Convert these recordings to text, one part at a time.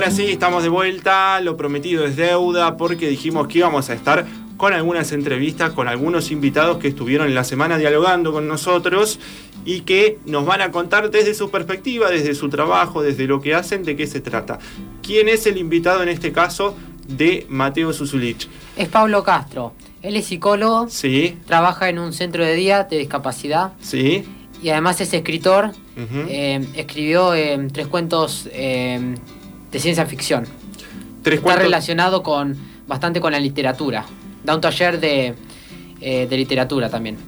ahora sí, estamos de vuelta, lo prometido es deuda, porque dijimos que íbamos a estar con algunas entrevistas, con algunos invitados que estuvieron en la semana dialogando con nosotros y que nos van a contar desde su perspectiva, desde su trabajo, desde lo que hacen, de qué se trata. ¿Quién es el invitado en este caso de Mateo Susulich? Es Pablo Castro. Él es psicólogo. Sí. Trabaja en un centro de día de discapacidad. Sí. Y además es escritor. Eh, escribió eh, tres cuentos eh, de ciencia ficción. ¿Tres Está relacionado con bastante con la literatura. Da un taller de, de literatura también.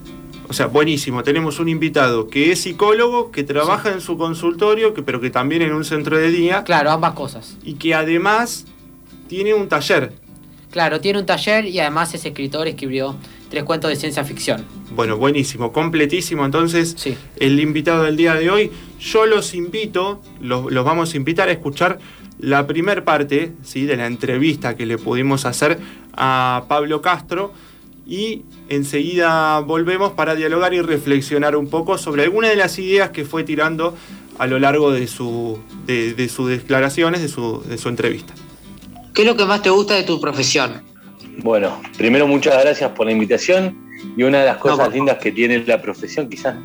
O sea, buenísimo. Tenemos un invitado que es psicólogo, que trabaja en su consultorio, que, pero que también en un centro de día. Claro, ambas cosas. Y que además tiene un taller. Claro, tiene un taller y además es escritor, escribió tres cuentos de ciencia ficción. Bueno, buenísimo, completísimo. Entonces, sí. el invitado del día de hoy, yo los invito, los, vamos a invitar a escuchar la primer parte ¿sí? de la entrevista que le pudimos hacer a Pablo Castro y enseguida volvemos para dialogar y reflexionar un poco sobre algunas de las ideas que fue tirando a lo largo de, su, de, sus declaraciones, de su, de su entrevista. ¿Qué es lo que más te gusta de tu profesión? Bueno, primero muchas gracias por la invitación y una de las cosas lindas que tiene la profesión, quizás,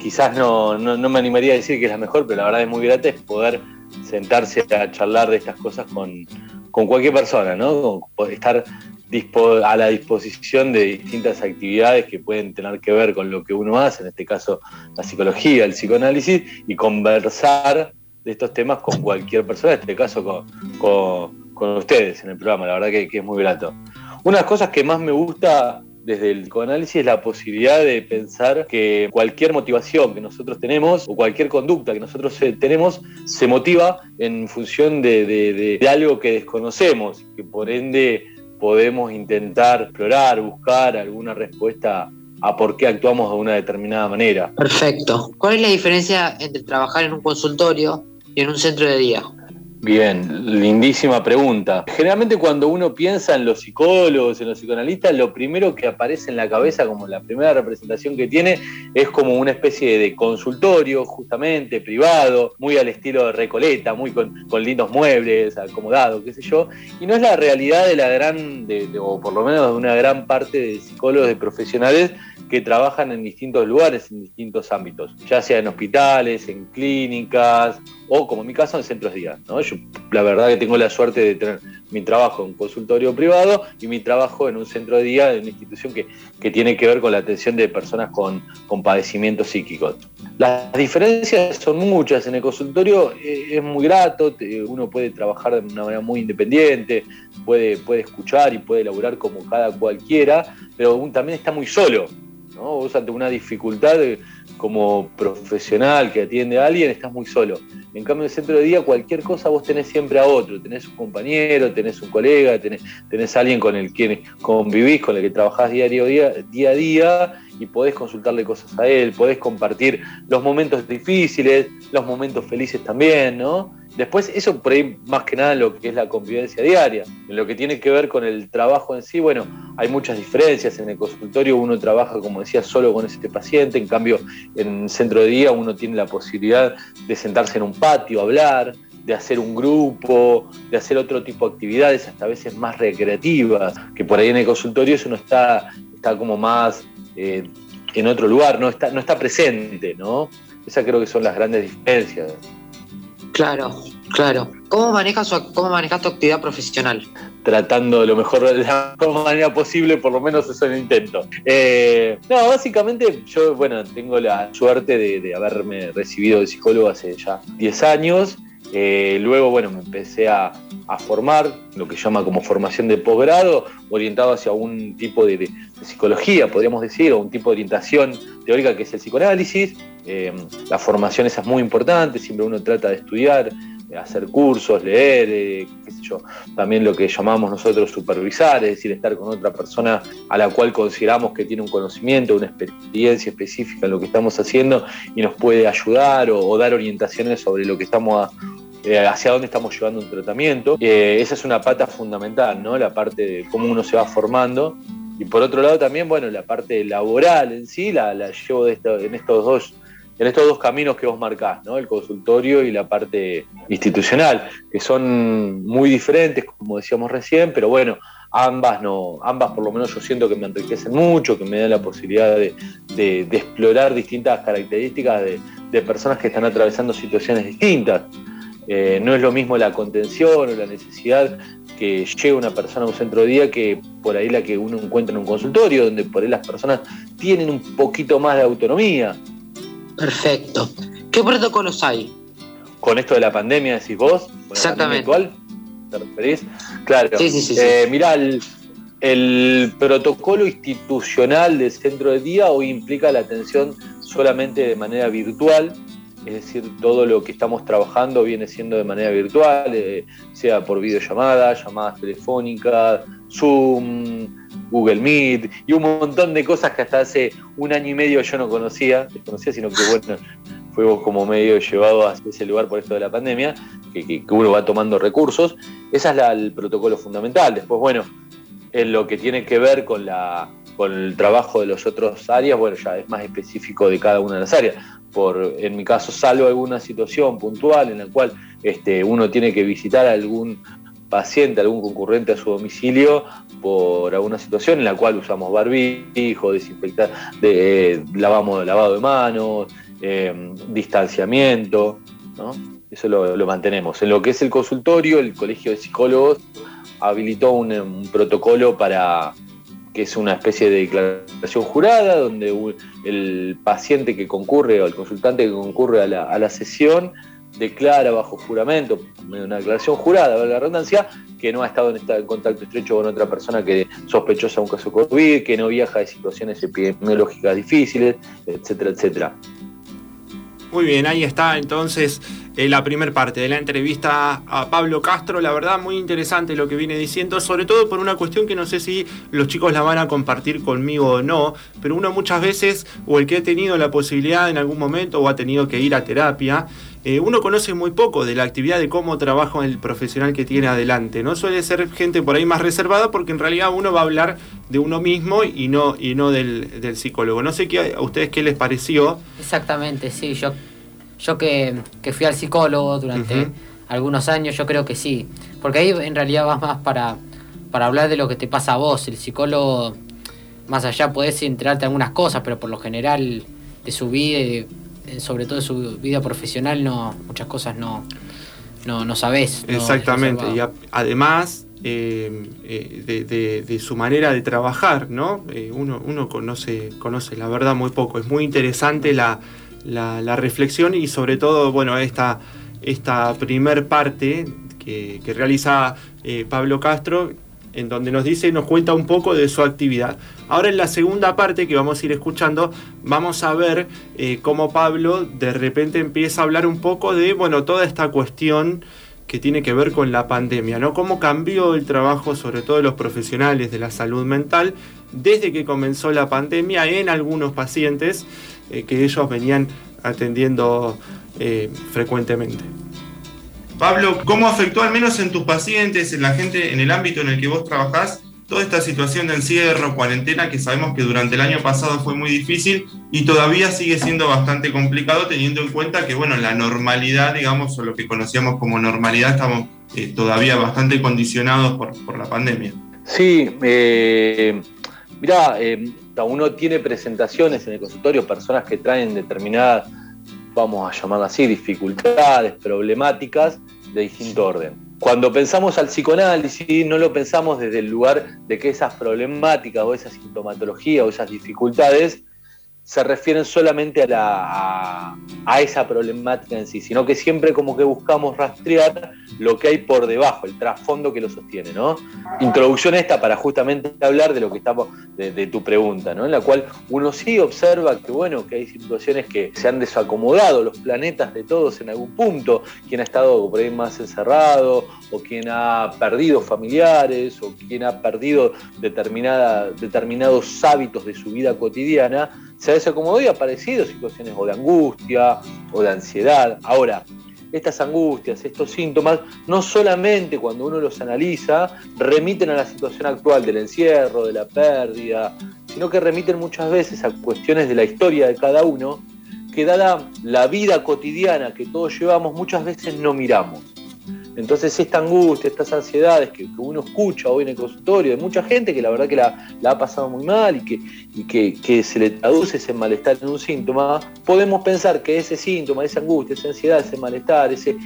quizás no, no, me animaría a decir que es la mejor, pero la verdad es muy grata, es poder sentarse a charlar de estas cosas con, con cualquier persona, ¿no? Estar a la disposición de distintas actividades que pueden tener que ver con lo que uno hace, en este caso la psicología, el psicoanálisis, y conversar de estos temas con cualquier persona, en este caso con, ustedes en el programa, la verdad que, es muy grato. Una de las cosas que más me gusta desde el psicoanálisis la posibilidad de pensar que cualquier motivación que nosotros tenemos o cualquier conducta que nosotros eh, tenemos se motiva en función de, de algo que desconocemos, que por ende podemos intentar explorar, buscar alguna respuesta a por qué actuamos de una determinada manera. Perfecto. ¿Cuál es la diferencia entre trabajar en un consultorio y en un centro de día? Bien, lindísima pregunta. Generalmente cuando uno piensa en los psicólogos, en los psicoanalistas, lo primero que aparece en la cabeza como la primera representación que tiene es como una especie de consultorio, justamente, privado, muy al estilo de Recoleta, muy con, lindos muebles, acomodado, qué sé yo. Y no es la realidad de la gran, o por lo menos de una gran parte de psicólogos, de profesionales que trabajan en distintos lugares, en distintos ámbitos, ya sea en hospitales, en clínicas o, como en mi caso, en centros de día. Yo, la verdad que tengo la suerte de tener mi trabajo en un consultorio privado y mi trabajo en un centro de día de una institución que, tiene que ver con la atención de personas con, con padecimientos psíquicos. Las diferencias son muchas. En el consultorio eh, es muy grato, uno puede trabajar de una manera muy independiente, puede, puede escuchar y puede elaborar como cada cualquiera, pero también está muy solo. ¿No? Vos ante una dificultad como profesional que atiende a alguien, estás muy solo. En cambio, en el centro de día, cualquier cosa vos tenés siempre a otro. Tenés un compañero, tenés un colega, tenés, tenés alguien con el que convivís, con el que trabajás diario, día, día a día y podés consultarle cosas a él, podés compartir los momentos difíciles, los momentos felices también, ¿no? Después, eso por ahí más que nada lo que es la convivencia diaria. En lo que tiene que ver con el trabajo en sí, bueno, hay muchas diferencias. En el consultorio uno trabaja, como decía, solo con este paciente. En cambio, en el centro de día uno tiene la posibilidad de sentarse en un patio, hablar, de hacer un grupo, de hacer otro tipo de actividades, hasta a veces más recreativas, que por ahí en el consultorio eso no está, está como más eh, en otro lugar, no está, no está presente, ¿no? Esas creo que son las grandes diferencias. Claro, claro. ¿Cómo manejas, cómo manejas tu actividad profesional? Tratando lo mejor de la mejor manera posible, por lo menos eso lo intento. Eh, no, básicamente yo, bueno, tengo la suerte de, haberme recibido de psicólogo hace ya 10 años. Eh, luego, bueno, me empecé a, formar, lo que llama como formación de posgrado, orientado hacia un tipo de, psicología, podríamos decir, o un tipo de orientación teórica que es el psicoanálisis. Eh, la formación esa es muy importante, siempre uno trata de estudiar, hacer cursos, leer, eh, qué sé yo, también lo que llamamos nosotros supervisar, es decir, estar con otra persona a la cual consideramos que tiene un conocimiento, una experiencia específica en lo que estamos haciendo y nos puede ayudar o, dar orientaciones sobre lo que estamos eh, hacia dónde estamos llevando un tratamiento. esa es una pata fundamental, ¿no? La parte de cómo uno se va formando. Y por otro lado también, bueno, la parte laboral en sí la, llevo de en estos dos en estos dos caminos que vos marcás, ¿no? el consultorio y la parte institucional, que son muy diferentes, como decíamos recién, pero bueno, ambas no, ambas por lo menos yo siento que me enriquecen mucho, que me dan la posibilidad de, explorar distintas características de, personas que están atravesando situaciones distintas. Eh, no es lo mismo la contención o la necesidad que llegue una persona a un centro de día que por ahí la que uno encuentra en un consultorio, donde por ahí las personas tienen un poquito más de autonomía. Perfecto. ¿Qué protocolos hay? Con esto de la pandemia, decís vos, Exactamente. ¿te referís? Claro. Sí, sí, sí. Eh, mirá, el, protocolo institucional del centro de día hoy implica la atención solamente de manera virtual, es decir, todo lo que estamos trabajando viene siendo de manera virtual, eh, sea por videollamada, llamadas telefónicas, Zoom, Google Meet y un montón de cosas que hasta hace un año y medio yo no conocía, desconocía, sino que bueno, fuimos como medio llevado a ese lugar por esto de la pandemia, que, uno va tomando recursos. Ese es el protocolo fundamental. Después, bueno, en lo que tiene que ver con, la, con el trabajo de las otras áreas, bueno, ya es más específico de cada una de las áreas. Por, en mi caso, salvo alguna situación puntual en la cual este, uno tiene que visitar a algún paciente, algún concurrente a su domicilio por alguna situación en la cual usamos barbijo, desinfectar, de, eh, lavamos, lavado de manos, Em, distanciamiento, ¿no? Eso lo, mantenemos. En lo que es el consultorio, el Colegio de Psicólogos habilitó un, protocolo para que es una especie de declaración jurada, donde el paciente que concurre o el consultante que concurre a la, sesión declara bajo juramento, una declaración jurada, la redundancia, que no ha estado en, en, contacto estrecho con otra persona que sospechosa de un caso COVID, que no viaja de situaciones epidemiológicas difíciles, etcétera, etcétera. Muy bien, ahí está entonces eh, la primera parte de la entrevista a Pablo Castro. La verdad, muy interesante lo que viene diciendo, sobre todo por una cuestión que no sé si los chicos la van a compartir conmigo o no, pero uno muchas veces, o el que ha tenido la posibilidad en algún momento o ha tenido que ir a terapia, eh, uno conoce muy poco de la actividad, de cómo trabaja el profesional que tiene adelante. No suele ser gente por ahí más reservada porque en realidad uno va a hablar de uno mismo y no, y no del, del psicólogo. No sé qué, a ustedes qué les pareció. Exactamente, sí, yo, yo que, fui al psicólogo durante algunos años, yo creo que sí, porque ahí en realidad vas más para, para hablar de lo que te pasa a vos. El psicólogo, más allá, podés enterarte de algunas cosas, pero por lo general de su vida, sobre todo de su vida profesional, no muchas cosas no, no, no sabés. Exactamente, y además eh, eh, de, su manera de trabajar, ¿no? Eh, uno, uno conoce, conoce la verdad muy poco. Es muy interesante la, reflexión y sobre todo, bueno, esta, esta primer parte que, realiza Pablo Castro, en donde nos dice, nos cuenta un poco de su actividad. Ahora en la segunda parte que vamos a ir escuchando, vamos a ver cómo Pablo de repente empieza a hablar un poco de, bueno, toda esta cuestión que tiene que ver con la pandemia, ¿no? Cómo cambió el trabajo, sobre todo de los profesionales de la salud mental, desde que comenzó la pandemia en algunos pacientes eh, que ellos venían atendiendo eh, frecuentemente. Pablo, ¿cómo afectó al menos en tus pacientes, en la gente, en el ámbito en el que vos trabajás, toda esta situación de encierro, cuarentena, que sabemos que durante el año pasado fue muy difícil y todavía sigue siendo bastante complicado teniendo en cuenta que, bueno, la normalidad, digamos, o lo que conocíamos como normalidad, estamos eh, todavía bastante condicionados por, la pandemia. Sí, eh, mirá, eh, uno tiene presentaciones en el consultorio, personas que traen determinadas, vamos a llamarlas así, dificultades, problemáticas de distinto orden. Cuando pensamos al psicoanálisis, no lo pensamos desde el lugar de que esas problemáticas o esa sintomatología o esas dificultades se refieren solamente a, a, esa problemática en sí, sino que siempre como que buscamos rastrear lo que hay por debajo, el trasfondo que lo sostiene, ¿no? Introducción esta para justamente hablar de lo que estamos, de, tu pregunta, ¿no? En la cual uno sí observa que, bueno, que hay situaciones que se han desacomodado los planetas de todos en algún punto, quien ha estado por ahí más encerrado, o quien ha perdido familiares, o quien ha perdido determinada, determinados hábitos de su vida cotidiana, se ha desacomodado y ha aparecido situaciones o de angustia o de ansiedad. Ahora, estas angustias, estos síntomas, no solamente cuando uno los analiza, remiten a la situación actual del encierro, de la pérdida, sino que remiten muchas veces a cuestiones de la historia de cada uno que dada la vida cotidiana que todos llevamos, muchas veces no miramos. Entonces esta angustia, estas ansiedades que, uno escucha hoy en el consultorio de mucha gente que la verdad que la, ha pasado muy mal y, que, se le traduce ese malestar en un síntoma, podemos pensar que ese síntoma, esa angustia, esa ansiedad, ese malestar, ese,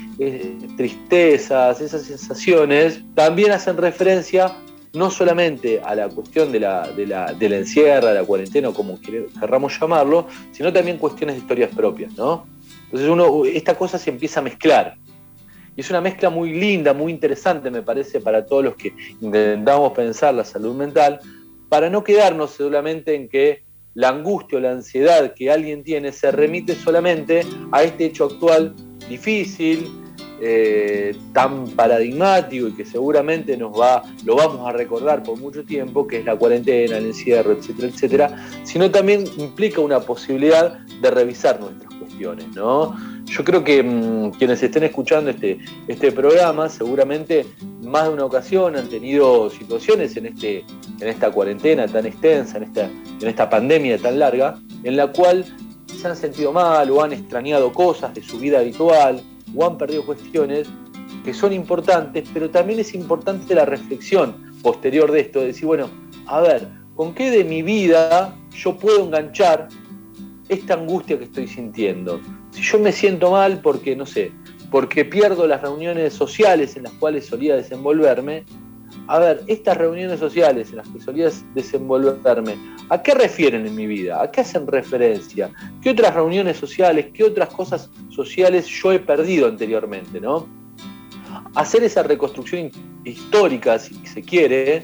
tristezas, esas sensaciones, también hacen referencia no solamente a la cuestión de la, de la, de la encierra, la cuarentena, como querramos llamarlo, sino también cuestiones de historias propias, ¿no? Entonces uno, esta cosa se empieza a mezclar. Y es una mezcla muy linda, muy interesante, me parece, para todos los que intentamos pensar la salud mental, para no quedarnos solamente en que la angustia o la ansiedad que alguien tiene se remite solamente a este hecho actual difícil, eh, tan paradigmático y que seguramente nos va, lo vamos a recordar por mucho tiempo, que es la cuarentena, el encierro, etcétera, etcétera, sino también implica una posibilidad de revisar nuestras ¿no? Yo creo que mm, quienes estén escuchando este, este programa seguramente más de una ocasión han tenido situaciones en, este, en esta cuarentena tan extensa, en esta, en esta pandemia tan larga, en la cual se han sentido mal o han extrañado cosas de su vida habitual o han perdido cuestiones que son importantes, pero también es importante la reflexión posterior de esto, de decir, bueno, a ver, ¿con qué de mi vida yo puedo enganchar esta angustia que estoy sintiendo? Si yo me siento mal porque, no sé, porque pierdo las reuniones sociales en las cuales solía desenvolverme, a ver, estas reuniones sociales en las que solía desenvolverme, ¿a qué refieren en mi vida? ¿A qué hacen referencia? ¿Qué otras reuniones sociales, qué otras cosas sociales yo he perdido anteriormente, no? Hacer esa reconstrucción histórica, si se quiere,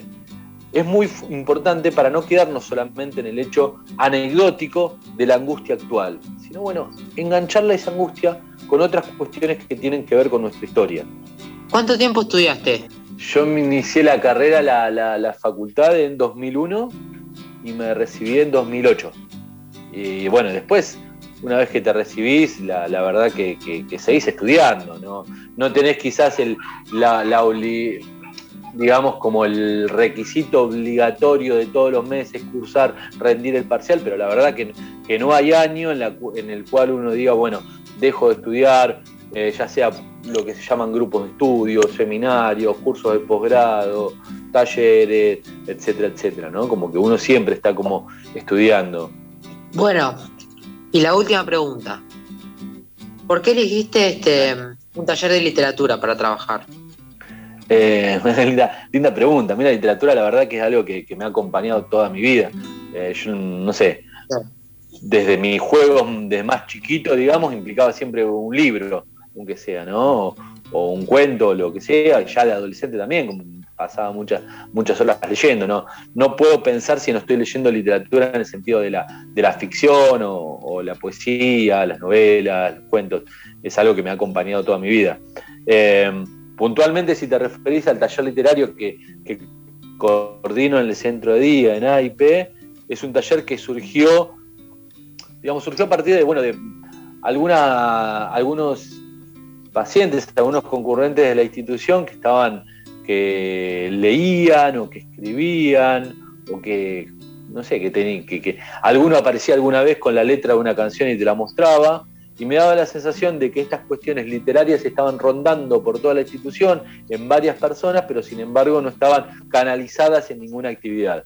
es muy importante para no quedarnos solamente en el hecho anecdótico de la angustia actual, sino bueno, engancharla esa angustia con otras cuestiones que tienen que ver con nuestra historia. ¿Cuánto tiempo estudiaste? Yo me inicié la carrera, la, la, facultad en 2001 y me recibí en 2008. Y bueno, después, una vez que te recibís, la, verdad que, que, seguís estudiando, ¿no? No tenés quizás el, la, la, digamos, como el requisito obligatorio de todos los meses cursar, rendir el parcial, pero la verdad que, que no hay año en, la, en, el cual uno diga, bueno, dejo de estudiar, eh, ya sea lo que se llaman grupos de estudio, seminarios, cursos de posgrado, talleres, etcétera, etcétera, ¿no? Como que uno siempre está como estudiando. Bueno, y la última pregunta. ¿Por qué elegiste este, un taller de literatura para trabajar? Eh, linda, pregunta. Mira, la literatura la verdad que es algo que, me ha acompañado toda mi vida. Eh, yo no sé, desde mis juegos de más chiquito, digamos, implicaba siempre un libro, aunque sea, ¿no? O, un cuento, lo que sea, ya de adolescente también, como pasaba muchas, muchas horas leyendo, ¿no? No puedo pensar si no estoy leyendo literatura en el sentido de la, de la ficción o, la poesía, las novelas, los cuentos. Es algo que me ha acompañado toda mi vida. Eh, Puntualmente, si te referís al taller literario que, coordino en el centro de día, en AIP, es un taller que surgió, digamos, surgió a partir de, bueno, de alguna, algunos pacientes, algunos concurrentes de la institución que estaban, que leían o que escribían o que, no sé, que, tenía, que, que alguno aparecía alguna vez con la letra de una canción y te la mostraba y me daba la sensación de que estas cuestiones literarias estaban rondando por toda la institución en varias personas, pero sin embargo no estaban canalizadas en ninguna actividad.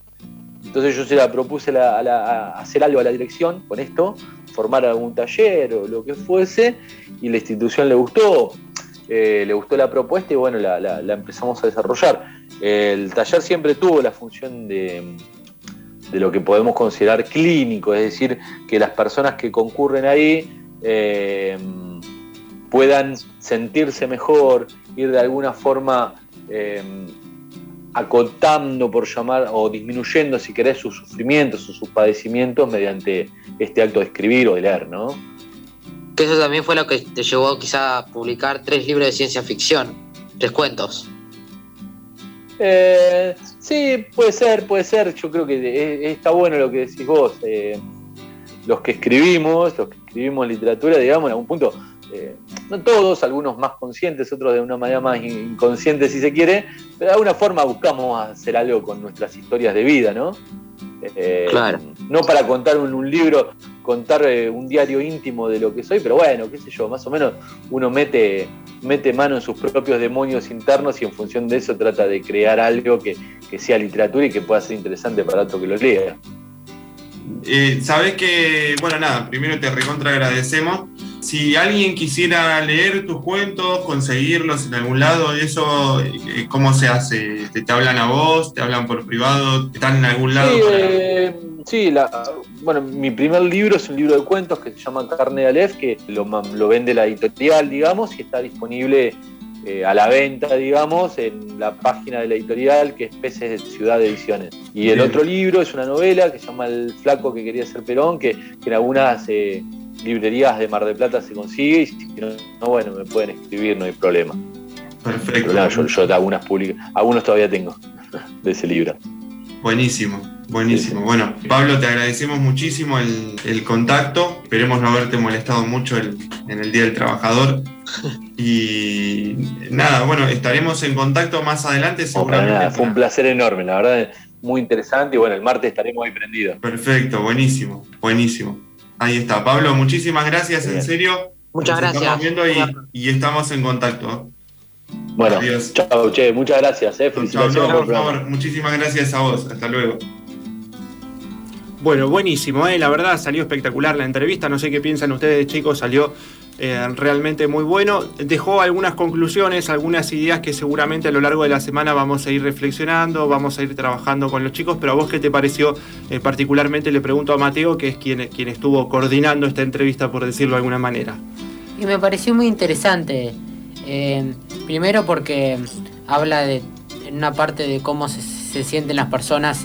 Entonces yo se la propuse a, hacer algo a la dirección con esto, formar algún taller o lo que fuese, y la institución le gustó, eh, le gustó la propuesta y bueno, la, empezamos a desarrollar. El taller siempre tuvo la función de, de lo que podemos considerar clínico, es decir, que las personas que concurren ahí eh, puedan sentirse mejor, ir de alguna forma eh, acotando, por llamar, o disminuyendo, si querés, sus sufrimientos o sus padecimientos mediante este acto de escribir o de leer, ¿no? Que eso también fue lo que te llevó quizá a publicar tres libros de ciencia ficción, tres cuentos. Eh, sí, puede ser, puede ser. Yo creo que está bueno lo que decís vos. Los que escribimos, los que escribimos literatura, digamos, en algún punto, eh, no todos, algunos más conscientes, otros de una manera más inconsciente si se quiere, pero de alguna forma buscamos hacer algo con nuestras historias de vida, ¿no? Eh, claro. No para contar un, libro contar eh, un diario íntimo de lo que soy, pero bueno, qué sé yo, más o menos uno mete, mete mano en sus propios demonios internos y en función de eso trata de crear algo que, sea literatura y que pueda ser interesante para otro que lo lea. Eh, Sabes que, bueno, nada, primero te recontra agradecemos si alguien quisiera leer tus cuentos, conseguirlos en algún lado, eso, eh, ¿cómo se hace? ¿Te, hablan a vos? ¿Te hablan por privado? ¿Están en algún lado? Sí, eh, bueno, mi primer libro es un libro de cuentos que se llama Carne de Aleph, que lo, vende la editorial, digamos, y está disponible eh, a la venta, digamos, en la página de la editorial, que es Peces de Ciudad de Ediciones. Y el otro libro es una novela que se llama El flaco que quería ser Perón, que, en algunas librerías de Mar del Plata se consigue y si no, bueno, me pueden escribir, no hay problema. Perfecto. yo, algunas públicas, algunos todavía tengo de ese libro. Buenísimo, buenísimo. Bueno, Pablo, te agradecemos muchísimo el, contacto. Esperemos no haberte molestado mucho en el Día del Trabajador. Y nada, bueno, estaremos en contacto más adelante. Seguramente fue un placer enorme, la verdad, muy interesante. Y bueno, el martes estaremos ahí prendidos. Perfecto, buenísimo, buenísimo. Ahí está. Pablo, muchísimas gracias, en serio. Muchas gracias. Estamos viendo y, estamos en contacto. Bueno, chao, che, muchas gracias. Eh. Felicitaciones por favor, muchísimas gracias a vos. Hasta luego. Bueno, buenísimo, ¿eh? la verdad salió espectacular la entrevista, no sé qué piensan ustedes chicos, salió eh, realmente muy bueno. Dejó algunas conclusiones, algunas ideas que seguramente a lo largo de la semana vamos a ir reflexionando, vamos a ir trabajando con los chicos, pero a vos qué te pareció eh, particularmente, le pregunto a Mateo, que es quien, quien estuvo coordinando esta entrevista, por decirlo de alguna manera. Y me pareció muy interesante, eh, primero porque habla de en una parte de cómo se, sienten las personas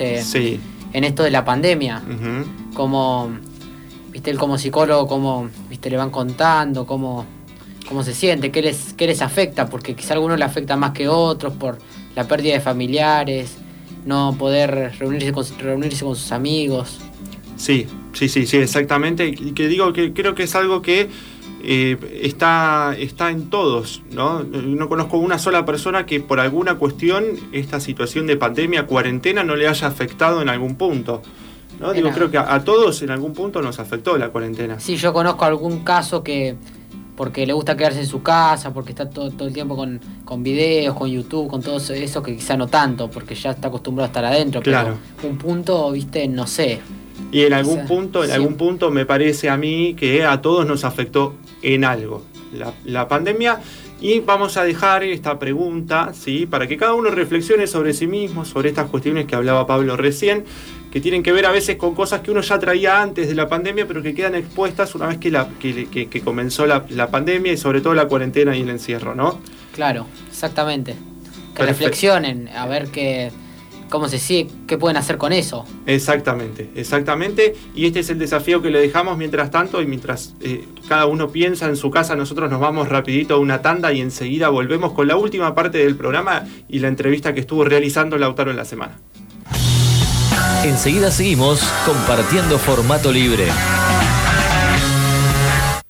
en esto de la pandemia, como viste, él como psicólogo, cómo viste, le van contando, cómo, cómo se siente, qué les, qué les afecta, porque quizá a algunos le afecta más que otros por la pérdida de familiares, no poder reunirse con, reunirse con sus amigos. Sí, sí, sí, sí, exactamente. Y que digo que creo que es algo que eh, está, está en todos, ¿no? No conozco una sola persona que por alguna cuestión esta situación de pandemia, cuarentena, no le haya afectado en algún punto. ¿no? Digo, creo que a, todos en algún punto nos afectó la cuarentena. Sí, yo conozco algún caso que porque le gusta quedarse en su casa, porque está todo, todo el tiempo con, con, videos, con YouTube, con todo eso, que quizá no tanto, porque ya está acostumbrado a estar adentro, claro. pero un punto, viste, no sé. Y en algún punto, en algún punto me parece a mí que a todos nos afectó en algo. La, la pandemia y vamos a dejar esta pregunta, ¿sí? Para que cada uno reflexione sobre sí mismo, sobre estas cuestiones que hablaba Pablo recién, que tienen que ver a veces con cosas que uno ya traía antes de la pandemia, pero que quedan expuestas una vez que, la, que, comenzó la, pandemia y sobre todo la cuarentena y el encierro, ¿no? Claro, exactamente. Que reflexionen, a ver qué cómo se sigue, qué pueden hacer con eso. Exactamente, exactamente. Y este es el desafío que le dejamos mientras tanto y mientras eh, cada uno piensa en su casa, nosotros nos vamos rapidito a una tanda y enseguida volvemos con la última parte del programa y la entrevista que estuvo realizando Lautaro en la semana. Enseguida seguimos compartiendo formato libre.